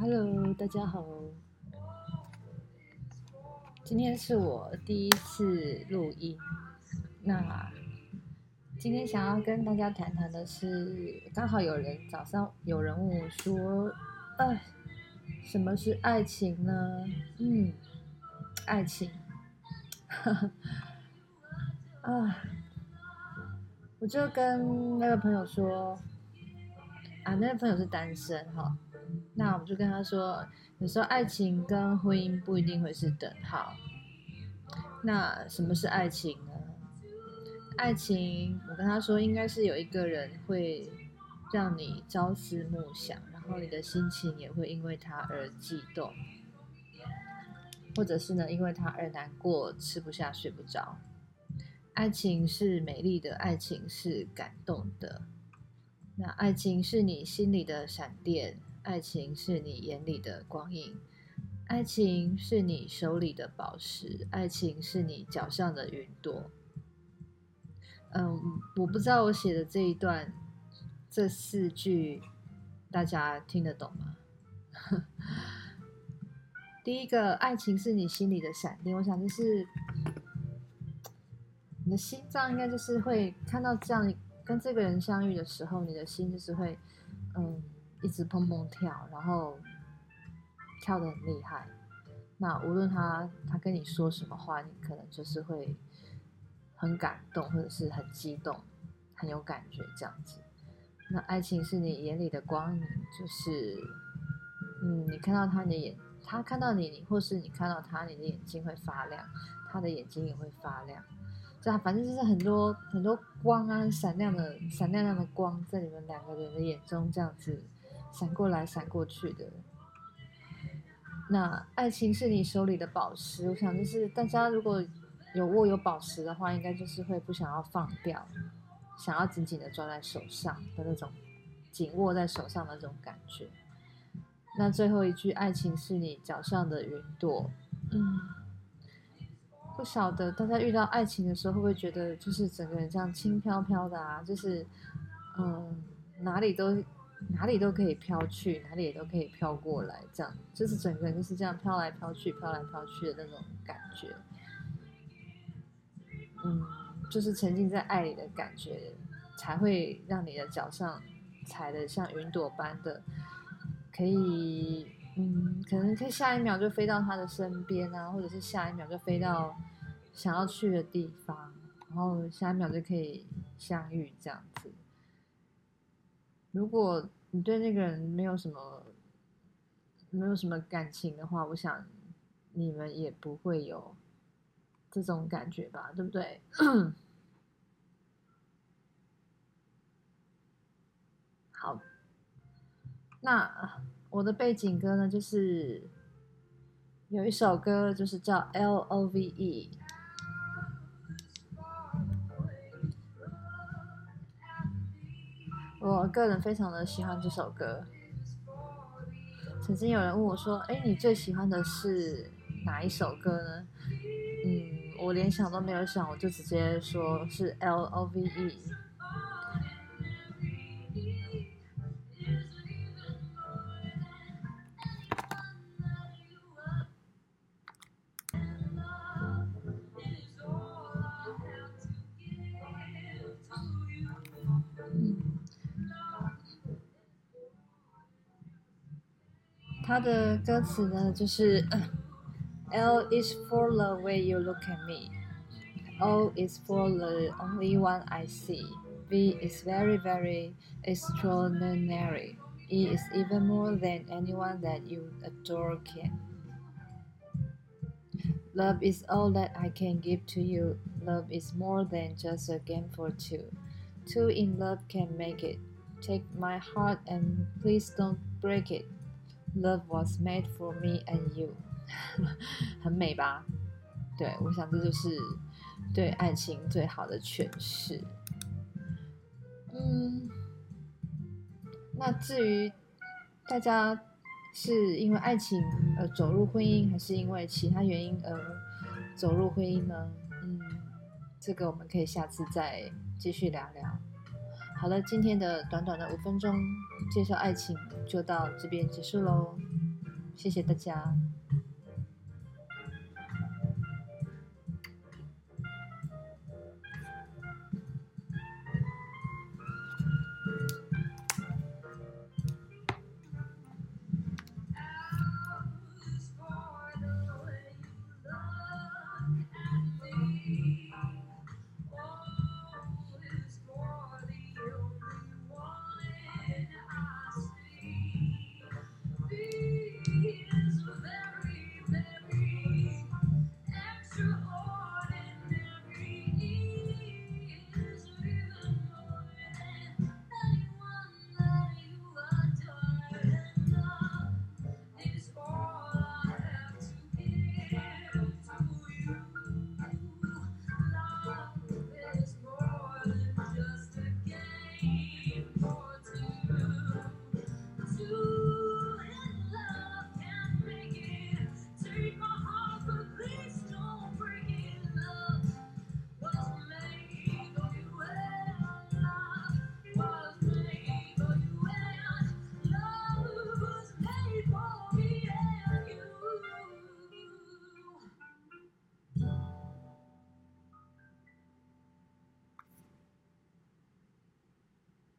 Hello，大家好。今天是我第一次录音。那今天想要跟大家谈谈的是，刚好有人早上有人问我说：“哎，什么是爱情呢？”嗯，爱情，啊，我就跟那个朋友说，啊，那个朋友是单身哈。那我们就跟他说，有时候爱情跟婚姻不一定会是等号。那什么是爱情呢？爱情，我跟他说，应该是有一个人会让你朝思暮想，然后你的心情也会因为他而悸动，或者是呢，因为他而难过，吃不下，睡不着。爱情是美丽的，爱情是感动的。那爱情是你心里的闪电。爱情是你眼里的光影，爱情是你手里的宝石，爱情是你脚上的云朵。嗯，我不知道我写的这一段这四句大家听得懂吗？第一个，爱情是你心里的闪电，我想就是你的心脏应该就是会看到这样跟这个人相遇的时候，你的心就是会嗯。一直砰砰跳，然后跳得很厉害。那无论他他跟你说什么话，你可能就是会很感动，或者是很激动，很有感觉这样子。那爱情是你眼里的光影，就是嗯，你看到他，的眼，他看到你，你或是你看到他，你的眼睛会发亮，他的眼睛也会发亮。这样，反正就是很多很多光啊，闪亮的闪亮亮的光，在你们两个人的眼中这样子。闪过来，闪过去的。那爱情是你手里的宝石，我想就是大家如果有握有宝石的话，应该就是会不想要放掉，想要紧紧的抓在手上的那种，紧握在手上的那种感觉。那最后一句，爱情是你脚上的云朵。嗯，不晓得大家遇到爱情的时候，会不会觉得就是整个人这样轻飘飘的啊？就是嗯，哪里都。哪里都可以飘去，哪里也都可以飘过来，这样就是整个人就是这样飘来飘去、飘来飘去的那种感觉。嗯，就是沉浸在爱里的感觉，才会让你的脚上踩的像云朵般的，可以，嗯，可能可以下一秒就飞到他的身边啊，或者是下一秒就飞到想要去的地方，然后下一秒就可以相遇这样子。如果你对那个人没有什么没有什么感情的话，我想你们也不会有这种感觉吧，对不对？好，那我的背景歌呢，就是有一首歌，就是叫《L O V E》。我个人非常的喜欢这首歌。曾经有人问我说：“哎，你最喜欢的是哪一首歌呢？”嗯，我连想都没有想，我就直接说是 L O V E。它的歌词呢，就是 L is for the way you look at me, O is for the only one I see, V is very very extraordinary, E is even more than anyone that you adore can. Love is all that I can give to you. Love is more than just a game for two. Two in love can make it. Take my heart and please don't break it. Love was made for me and you，很美吧？对，我想这就是对爱情最好的诠释。嗯，那至于大家是因为爱情而走入婚姻，还是因为其他原因而走入婚姻呢？嗯，这个我们可以下次再继续聊聊。好了，今天的短短的五分钟介绍爱情就到这边结束喽。谢谢大家。